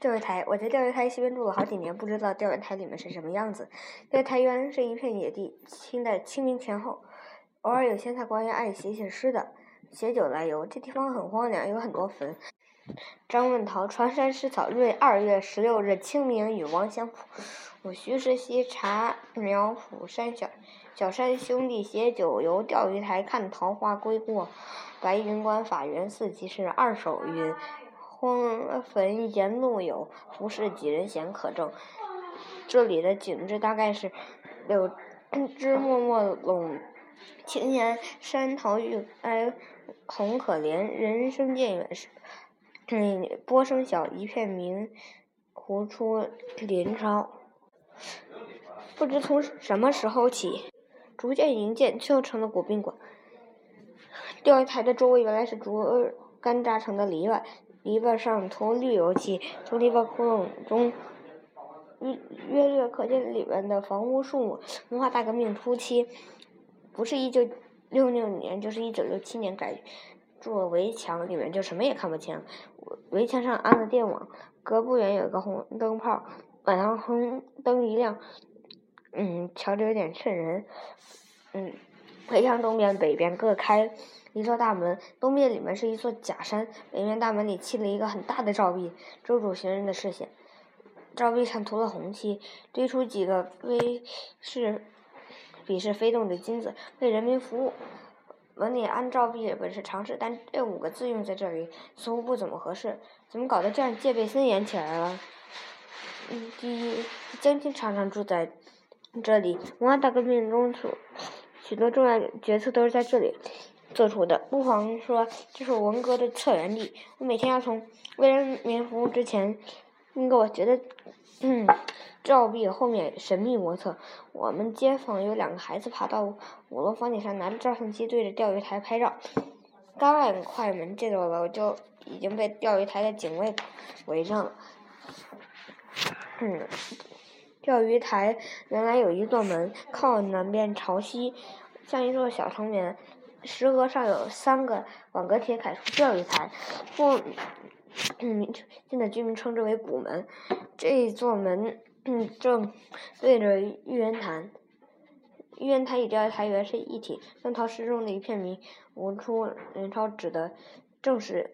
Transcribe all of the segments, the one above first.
钓鱼台，我在钓鱼台西边住了好几年，不知道钓鱼台里面是什么样子。钓鱼台原来是一片野地，清代清明前后，偶尔有闲暇官员爱写写诗的，写酒来游。这地方很荒凉，有很多坟。张问陶《船山诗草》瑞二月十六日清明与王相甫。我徐世熙茶苗圃山小小山兄弟携酒游钓鱼台看桃花归过，白云观法源寺即是二首云。荒坟沿路有，不是几人闲可证。这里的景致大概是柳枝默默拢，青烟山桃欲开红可怜，人生渐远时，嗯，波声小，一片明，湖出林梢。不知从什么时候起，逐渐营建，就成了古宾馆。钓鱼台的周围原来是竹竿扎成的篱笆。篱笆上涂绿油漆，从篱笆窟窿中约略可见里面的房屋树木。文化大革命初期，不是一九六六年，就是一九六七年改筑围墙，里面就什么也看不清。围墙上安了电网，隔不远有个红灯泡，晚上红灯一亮，嗯，瞧着有点瘆人。嗯，围墙东边、北边各开。一座大门，东面里面是一座假山，北面大门里砌了一个很大的照壁，遮住行人的视线。照壁上涂了红漆，堆出几个飞是笔是飞动的金子，为人民服务。门里安照壁本是常事，但这五个字用在这里似乎不怎么合适。怎么搞得这样戒备森严起来了？嗯，第一，江青常常住在这里，文化大革命中所许多重要决策都是在这里。做出的，不妨说这是文革的策源地。我每天要从为人民服务之前，那个我觉得，嗯，照壁后面神秘莫测。我们街坊有两个孩子爬到五楼房顶上，拿着照相机对着钓鱼台拍照。刚按快门这座楼就已经被钓鱼台的警卫围上了。嗯，钓鱼台原来有一座门，靠南边朝西，像一座小城门。石额上有三个网格铁楷书“钓鱼台”，附嗯，现在居民称之为古门。这座门正对着玉渊潭，玉渊潭与钓鱼台原是一体。南陶诗中的一片名“文出林超”指的正是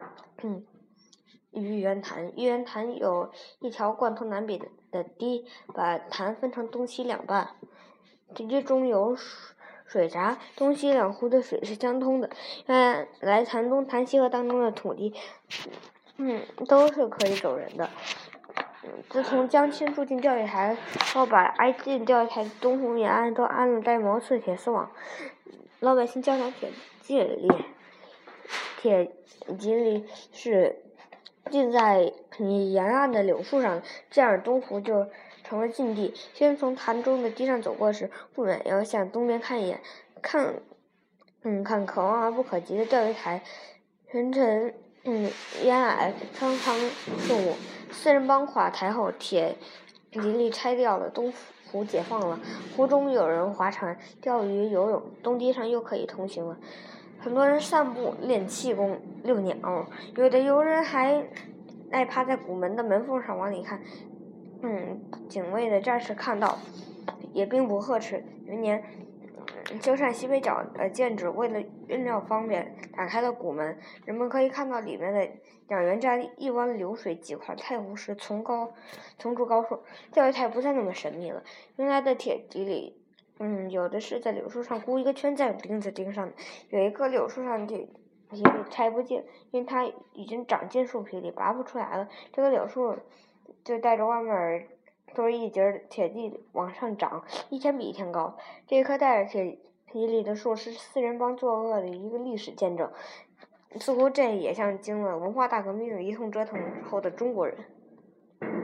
玉渊潭。玉渊潭有一条贯通南北的的堤，把潭分成东西两半，堤中有水。水闸东西两湖的水是相通的，原来潭东、潭西河当中的土地，嗯，都是可以走人的。自从江青住进钓鱼台后，把挨近钓鱼台的东湖沿岸都安了带毛刺铁丝网，老百姓叫它铁蒺里。铁蒺里是浸在你沿岸的柳树上，这样东湖就。成了禁地。先从潭中的堤上走过时，不免要向东边看一眼，看，嗯，看可望而不可及的钓鱼台，沉沉，嗯，烟霭，苍苍树木。四人帮垮台后，铁林立拆掉了，东湖解放了，湖中有人划船、钓鱼、游泳，东堤上又可以通行了。很多人散步、练气功、遛鸟，有的游人还爱趴在古门的门缝上往里看。嗯，警卫的战士看到，也并不呵斥。有一年，鸠山西北角的建筑为了运料方便，打开了古门，人们可以看到里面的两元寨、一湾流水、几块太湖石从高从筑高处。钓鱼台不再那么神秘了。原来的铁底里，嗯，有的是在柳树上箍一个圈，再用钉子钉上。有一棵柳树上的皮拆不进，因为它已经长进树皮里，拔不出来了。这个柳树。就带着外面都是一截铁地往上涨，一天比一天高。这棵带着铁皮里的树是四人帮作恶的一个历史见证，似乎这也像经了文化大革命一通折腾后的中国人。